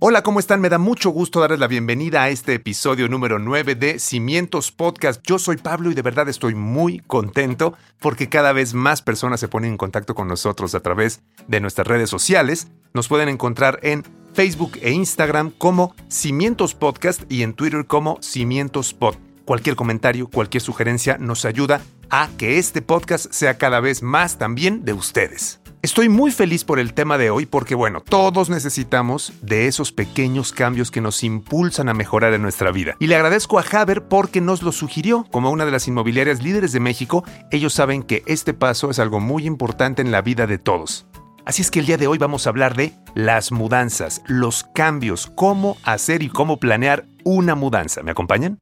Hola, ¿cómo están? Me da mucho gusto darles la bienvenida a este episodio número 9 de Cimientos Podcast. Yo soy Pablo y de verdad estoy muy contento porque cada vez más personas se ponen en contacto con nosotros a través de nuestras redes sociales. Nos pueden encontrar en Facebook e Instagram como Cimientos Podcast y en Twitter como Cimientos Pod. Cualquier comentario, cualquier sugerencia nos ayuda a que este podcast sea cada vez más también de ustedes. Estoy muy feliz por el tema de hoy porque, bueno, todos necesitamos de esos pequeños cambios que nos impulsan a mejorar en nuestra vida. Y le agradezco a Haber porque nos lo sugirió. Como una de las inmobiliarias líderes de México, ellos saben que este paso es algo muy importante en la vida de todos. Así es que el día de hoy vamos a hablar de las mudanzas, los cambios, cómo hacer y cómo planear una mudanza. ¿Me acompañan?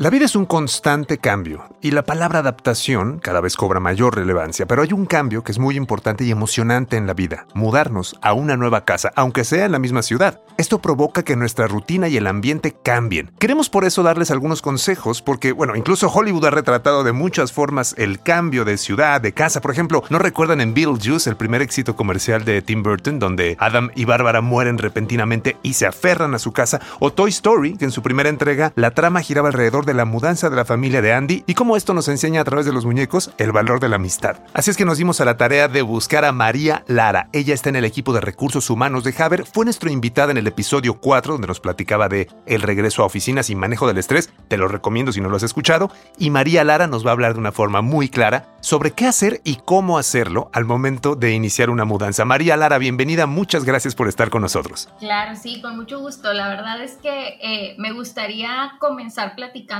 La vida es un constante cambio y la palabra adaptación cada vez cobra mayor relevancia, pero hay un cambio que es muy importante y emocionante en la vida, mudarnos a una nueva casa, aunque sea en la misma ciudad. Esto provoca que nuestra rutina y el ambiente cambien. Queremos por eso darles algunos consejos porque, bueno, incluso Hollywood ha retratado de muchas formas el cambio de ciudad, de casa. Por ejemplo, ¿no recuerdan en Beetlejuice, el primer éxito comercial de Tim Burton, donde Adam y Bárbara mueren repentinamente y se aferran a su casa? O Toy Story, que en su primera entrega la trama giraba alrededor de de la mudanza de la familia de Andy y cómo esto nos enseña a través de los muñecos el valor de la amistad. Así es que nos dimos a la tarea de buscar a María Lara. Ella está en el equipo de recursos humanos de Haber, fue nuestra invitada en el episodio 4 donde nos platicaba de el regreso a oficinas y manejo del estrés, te lo recomiendo si no lo has escuchado, y María Lara nos va a hablar de una forma muy clara sobre qué hacer y cómo hacerlo al momento de iniciar una mudanza. María Lara, bienvenida, muchas gracias por estar con nosotros. Claro, sí, con mucho gusto. La verdad es que eh, me gustaría comenzar platicando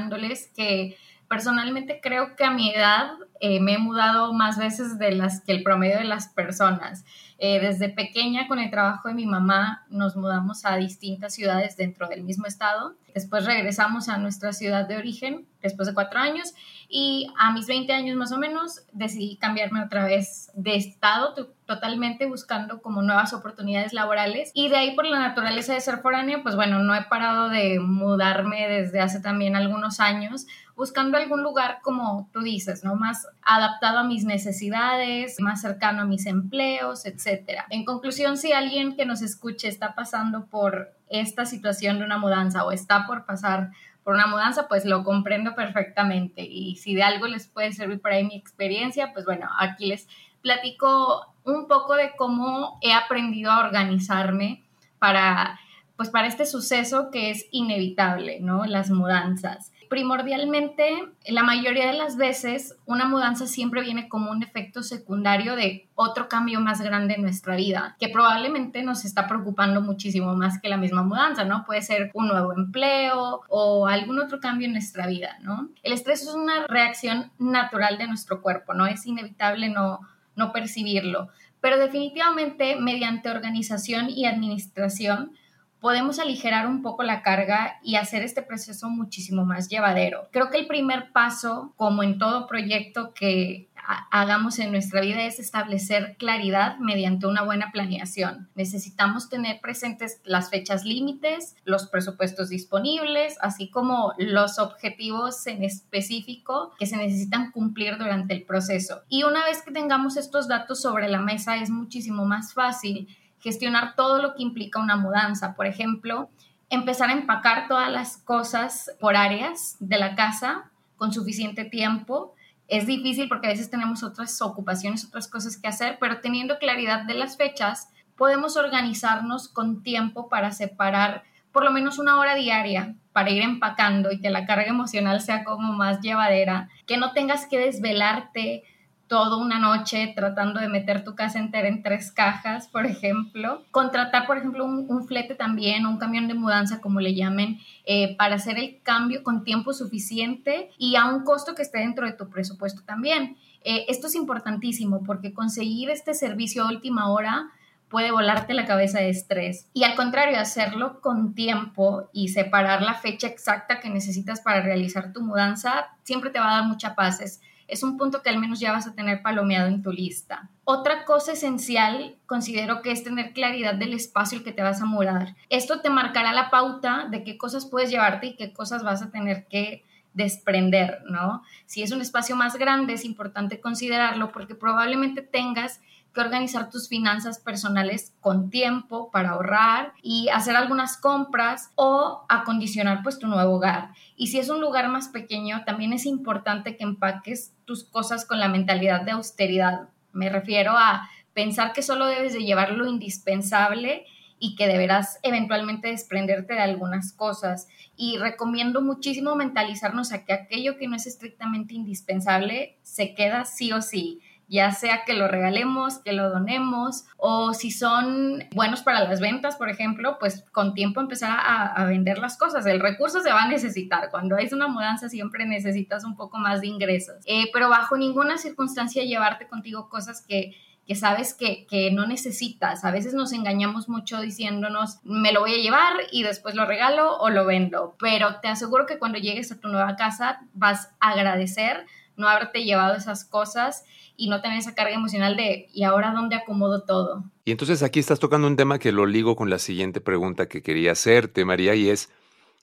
que personalmente creo que a mi edad eh, me he mudado más veces de las que el promedio de las personas. Eh, desde pequeña, con el trabajo de mi mamá, nos mudamos a distintas ciudades dentro del mismo estado. Después regresamos a nuestra ciudad de origen, después de cuatro años, y a mis 20 años más o menos decidí cambiarme otra vez de estado totalmente buscando como nuevas oportunidades laborales. Y de ahí por la naturaleza de ser foránea pues bueno no he parado de mudarme desde hace también algunos años buscando algún lugar como tú dices no más adaptado a mis necesidades más cercano a mis empleos etcétera. En conclusión si alguien que nos escuche está pasando por esta situación de una mudanza o está por pasar por una mudanza, pues lo comprendo perfectamente. Y si de algo les puede servir por ahí mi experiencia, pues bueno, aquí les platico un poco de cómo he aprendido a organizarme para, pues para este suceso que es inevitable, ¿no? Las mudanzas primordialmente, la mayoría de las veces, una mudanza siempre viene como un efecto secundario de otro cambio más grande en nuestra vida, que probablemente nos está preocupando muchísimo más que la misma mudanza, ¿no? Puede ser un nuevo empleo o algún otro cambio en nuestra vida, ¿no? El estrés es una reacción natural de nuestro cuerpo, ¿no? Es inevitable no, no percibirlo, pero definitivamente mediante organización y administración, podemos aligerar un poco la carga y hacer este proceso muchísimo más llevadero. Creo que el primer paso, como en todo proyecto que hagamos en nuestra vida es establecer claridad mediante una buena planeación. Necesitamos tener presentes las fechas límites, los presupuestos disponibles, así como los objetivos en específico que se necesitan cumplir durante el proceso. Y una vez que tengamos estos datos sobre la mesa es muchísimo más fácil gestionar todo lo que implica una mudanza. Por ejemplo, empezar a empacar todas las cosas por áreas de la casa con suficiente tiempo. Es difícil porque a veces tenemos otras ocupaciones, otras cosas que hacer, pero teniendo claridad de las fechas, podemos organizarnos con tiempo para separar por lo menos una hora diaria para ir empacando y que la carga emocional sea como más llevadera, que no tengas que desvelarte toda una noche tratando de meter tu casa entera en tres cajas, por ejemplo. Contratar, por ejemplo, un, flete también, un camión de mudanza, como le llamen, eh, para hacer el cambio con tiempo suficiente y a un costo que esté dentro de tu presupuesto también. Eh, esto es importantísimo porque conseguir este servicio a última hora puede volarte la cabeza de estrés. Y al contrario, hacerlo con tiempo y separar la fecha exacta que necesitas para realizar tu mudanza siempre te va a dar mucha paz. Es, es un punto que al menos ya vas a tener palomeado en tu lista. Otra cosa esencial considero que es tener claridad del espacio el que te vas a mudar. Esto te marcará la pauta de qué cosas puedes llevarte y qué cosas vas a tener que desprender, ¿no? Si es un espacio más grande, es importante considerarlo porque probablemente tengas que organizar tus finanzas personales con tiempo para ahorrar y hacer algunas compras o acondicionar pues tu nuevo hogar. Y si es un lugar más pequeño, también es importante que empaques tus cosas con la mentalidad de austeridad. Me refiero a pensar que solo debes de llevar lo indispensable y que deberás eventualmente desprenderte de algunas cosas. Y recomiendo muchísimo mentalizarnos a que aquello que no es estrictamente indispensable se queda sí o sí ya sea que lo regalemos, que lo donemos, o si son buenos para las ventas, por ejemplo, pues con tiempo empezar a, vender las cosas. El recurso se va a necesitar. Cuando hay una mudanza siempre necesitas un poco más de ingresos, eh, pero bajo ninguna circunstancia llevarte contigo cosas que que sabes que, que, no necesitas. A veces nos engañamos mucho diciéndonos, me lo voy a llevar y después lo regalo o lo vendo. Pero te aseguro que cuando llegues a tu nueva casa vas a agradecer no haberte llevado esas cosas y no tener esa carga emocional de ¿y ahora dónde acomodo todo? Y entonces aquí estás tocando un tema que lo ligo con la siguiente pregunta que quería hacerte, María, y es,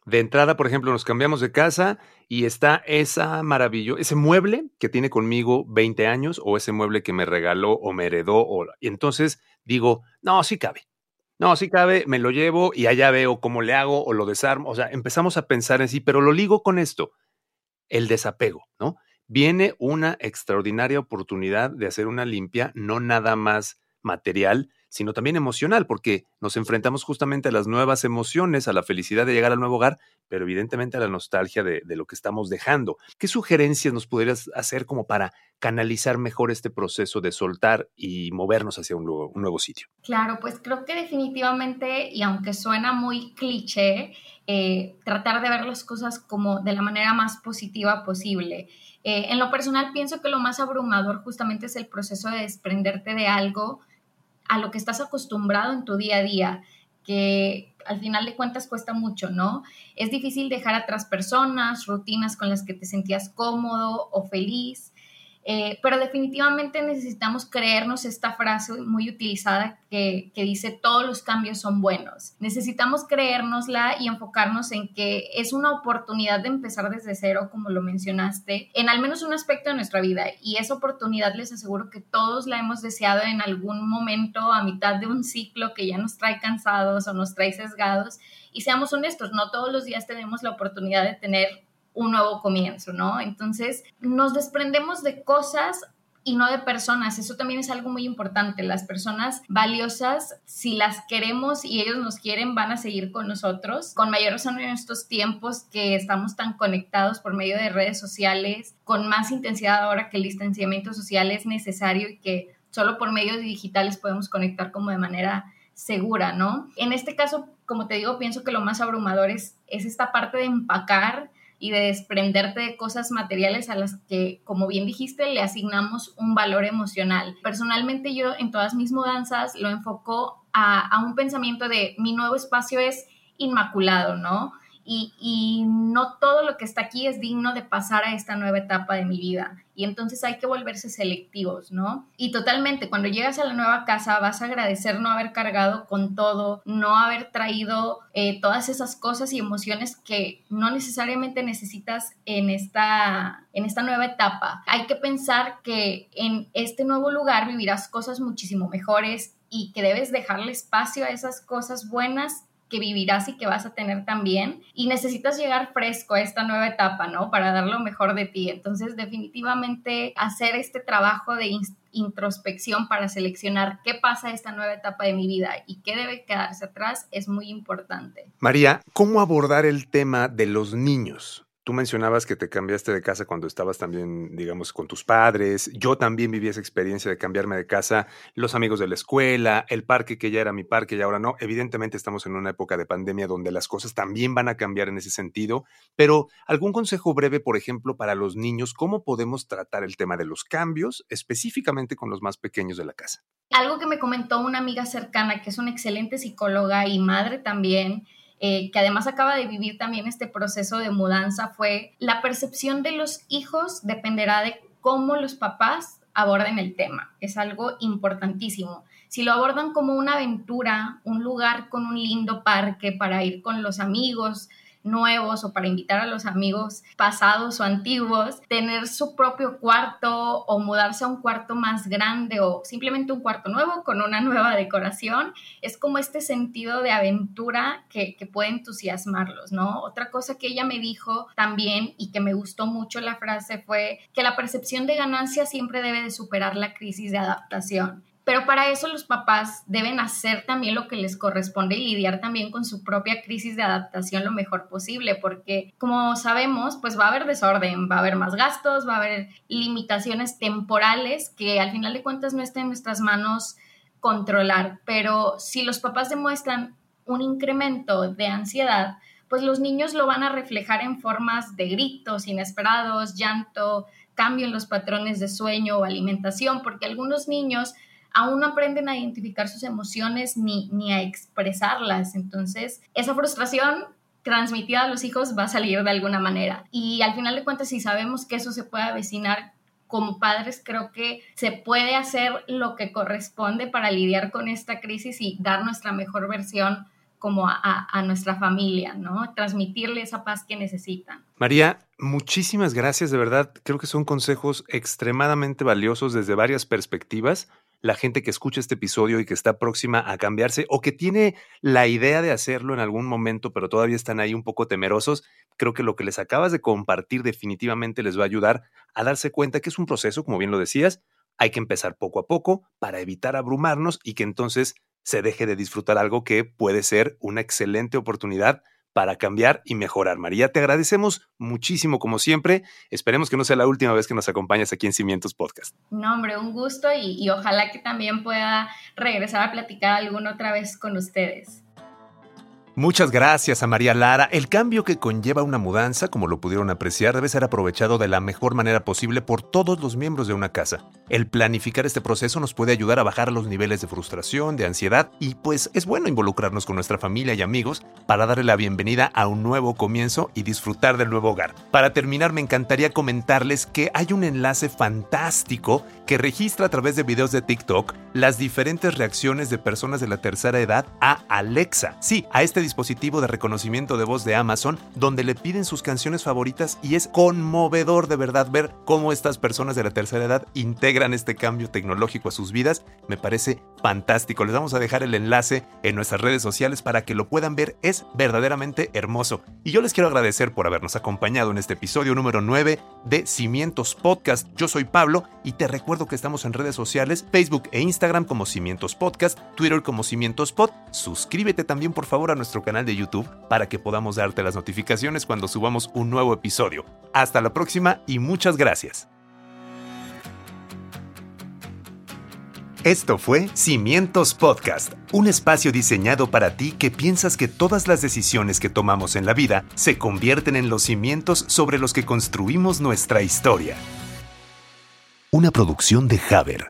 de entrada, por ejemplo, nos cambiamos de casa y está esa maravillo, ese mueble que tiene conmigo 20 años o ese mueble que me regaló o me heredó. O, y entonces digo, no, sí cabe. No, sí cabe, me lo llevo y allá veo cómo le hago o lo desarmo. O sea, empezamos a pensar en sí, pero lo ligo con esto, el desapego, ¿no? Viene una extraordinaria oportunidad de hacer una limpia, no nada más material, sino también emocional, porque nos enfrentamos justamente a las nuevas emociones, a la felicidad de llegar al nuevo hogar, pero evidentemente a la nostalgia de, lo que estamos dejando. ¿Qué sugerencias nos podrías hacer como para canalizar mejor este proceso de soltar y movernos hacia un nuevo, sitio? Claro, pues creo que definitivamente, y aunque suena muy cliché, eh, tratar de ver las cosas como de la manera más positiva posible. Eh, en lo personal pienso que lo más abrumador justamente es el proceso de desprenderte de algo a lo que estás acostumbrado en tu día a día, que al final de cuentas cuesta mucho, ¿no? Es difícil dejar atrás personas, rutinas con las que te sentías cómodo o feliz. Eh, pero definitivamente necesitamos creernos esta frase muy utilizada que, que, dice todos los cambios son buenos. Necesitamos creérnosla y enfocarnos en que es una oportunidad de empezar desde cero, como lo mencionaste, en al menos un aspecto de nuestra vida. Y esa oportunidad les aseguro que todos la hemos deseado en algún momento a mitad de un ciclo que ya nos trae cansados o nos trae sesgados. Y seamos honestos, no todos los días tenemos la oportunidad de tener un nuevo comienzo, ¿no? Entonces, nos desprendemos de cosas y no de personas. Eso también es algo muy importante. Las personas valiosas, si las queremos y ellos nos quieren, van a seguir con nosotros. Con mayor razón en estos tiempos que estamos tan conectados por medio de redes sociales, con más intensidad ahora que el distanciamiento social es necesario y que solo por medios digitales podemos conectar como de manera segura, ¿no? En este caso, como te digo, pienso que lo más abrumador es, es esta parte de empacar y de desprenderte de cosas materiales a las que, como bien dijiste, le asignamos un valor emocional. Personalmente yo en todas mis mudanzas lo enfoco a, a un pensamiento de mi nuevo espacio es inmaculado, ¿no? Y, no todo lo que está aquí es digno de pasar a esta nueva etapa de mi vida. Y entonces hay que volverse selectivos, ¿no? Y totalmente, cuando llegas a la nueva casa vas a agradecer no haber cargado con todo, no haber traído eh, todas esas cosas y emociones que no necesariamente necesitas en esta, en esta nueva etapa. Hay que pensar que en este nuevo lugar vivirás cosas muchísimo mejores y que debes dejarle espacio a esas cosas buenas que vivirás y que vas a tener también y necesitas llegar fresco a esta nueva etapa, ¿no? Para dar lo mejor de ti. Entonces, definitivamente hacer este trabajo de introspección para seleccionar qué pasa esta nueva etapa de mi vida y qué debe quedarse atrás es muy importante. María, ¿cómo abordar el tema de los niños? Tú mencionabas que te cambiaste de casa cuando estabas también, digamos, con tus padres. Yo también viví esa experiencia de cambiarme de casa, los amigos de la escuela, el parque que ya era mi parque y ahora no. Evidentemente estamos en una época de pandemia donde las cosas también van a cambiar en ese sentido, pero algún consejo breve, por ejemplo, para los niños, ¿cómo podemos tratar el tema de los cambios, específicamente con los más pequeños de la casa? Algo que me comentó una amiga cercana, que es una excelente psicóloga y madre también, eh, que además acaba de vivir también este proceso de mudanza, fue la percepción de los hijos dependerá de cómo los papás aborden el tema. Es algo importantísimo. Si lo abordan como una aventura, un lugar con un lindo parque para ir con los amigos, nuevos o para invitar a los amigos pasados o antiguos, tener su propio cuarto o mudarse a un cuarto más grande o simplemente un cuarto nuevo con una nueva decoración, es como este sentido de aventura que, que puede entusiasmarlos, ¿no? Otra cosa que ella me dijo también y que me gustó mucho la frase fue que la percepción de ganancia siempre debe de superar la crisis de adaptación. Pero para eso los papás deben hacer también lo que les corresponde y lidiar también con su propia crisis de adaptación lo mejor posible, porque como sabemos, pues va a haber desorden, va a haber más gastos, va a haber limitaciones temporales que al final de cuentas no está en nuestras manos controlar. Pero si los papás demuestran un incremento de ansiedad, pues los niños lo van a reflejar en formas de gritos inesperados, llanto, cambio en los patrones de sueño o alimentación, porque algunos niños aún no aprenden a identificar sus emociones ni, ni a expresarlas. Entonces, esa frustración transmitida a los hijos va a salir de alguna manera. Y al final de cuentas, si sabemos que eso se puede avecinar como padres, creo que se puede hacer lo que corresponde para lidiar con esta crisis y dar nuestra mejor versión como a, a, nuestra familia, ¿no? Transmitirle esa paz que necesitan. María, muchísimas gracias, de verdad. Creo que son consejos extremadamente valiosos desde varias perspectivas la gente que escucha este episodio y que está próxima a cambiarse o que tiene la idea de hacerlo en algún momento, pero todavía están ahí un poco temerosos, creo que lo que les acabas de compartir definitivamente les va a ayudar a darse cuenta que es un proceso, como bien lo decías, hay que empezar poco a poco para evitar abrumarnos y que entonces se deje de disfrutar algo que puede ser una excelente oportunidad para cambiar y mejorar. María, te agradecemos muchísimo como siempre. Esperemos que no sea la última vez que nos acompañes aquí en Cimientos Podcast. No, hombre, un gusto y, y ojalá que también pueda regresar a platicar alguna otra vez con ustedes. Muchas gracias a María Lara. El cambio que conlleva una mudanza, como lo pudieron apreciar, debe ser aprovechado de la mejor manera posible por todos los miembros de una casa. El planificar este proceso nos puede ayudar a bajar los niveles de frustración, de ansiedad y pues es bueno involucrarnos con nuestra familia y amigos para darle la bienvenida a un nuevo comienzo y disfrutar del nuevo hogar. Para terminar, me encantaría comentarles que hay un enlace fantástico que registra a través de videos de TikTok las diferentes reacciones de personas de la tercera edad a Alexa. Sí, a este dispositivo de reconocimiento de voz de Amazon donde le piden sus canciones favoritas y es conmovedor de verdad ver cómo estas personas de la tercera edad integran este cambio tecnológico a sus vidas. Me parece fantástico. Les vamos a dejar el enlace en nuestras redes sociales para que lo puedan ver. Es verdaderamente hermoso. Y yo les quiero agradecer por habernos acompañado en este episodio número 9 de Cimientos Podcast. Yo soy Pablo y te recuerdo que estamos en redes sociales, Facebook e Instagram como Cimientos Podcast, Twitter como Cimientos Pod. Suscríbete también por favor a canal de YouTube para que podamos darte las notificaciones cuando subamos un nuevo episodio. Hasta la próxima y muchas gracias. Esto fue Cimientos Podcast, un espacio diseñado para ti que piensas que todas las decisiones que tomamos en la vida se convierten en los cimientos sobre los que construimos nuestra historia. Una producción de Haber.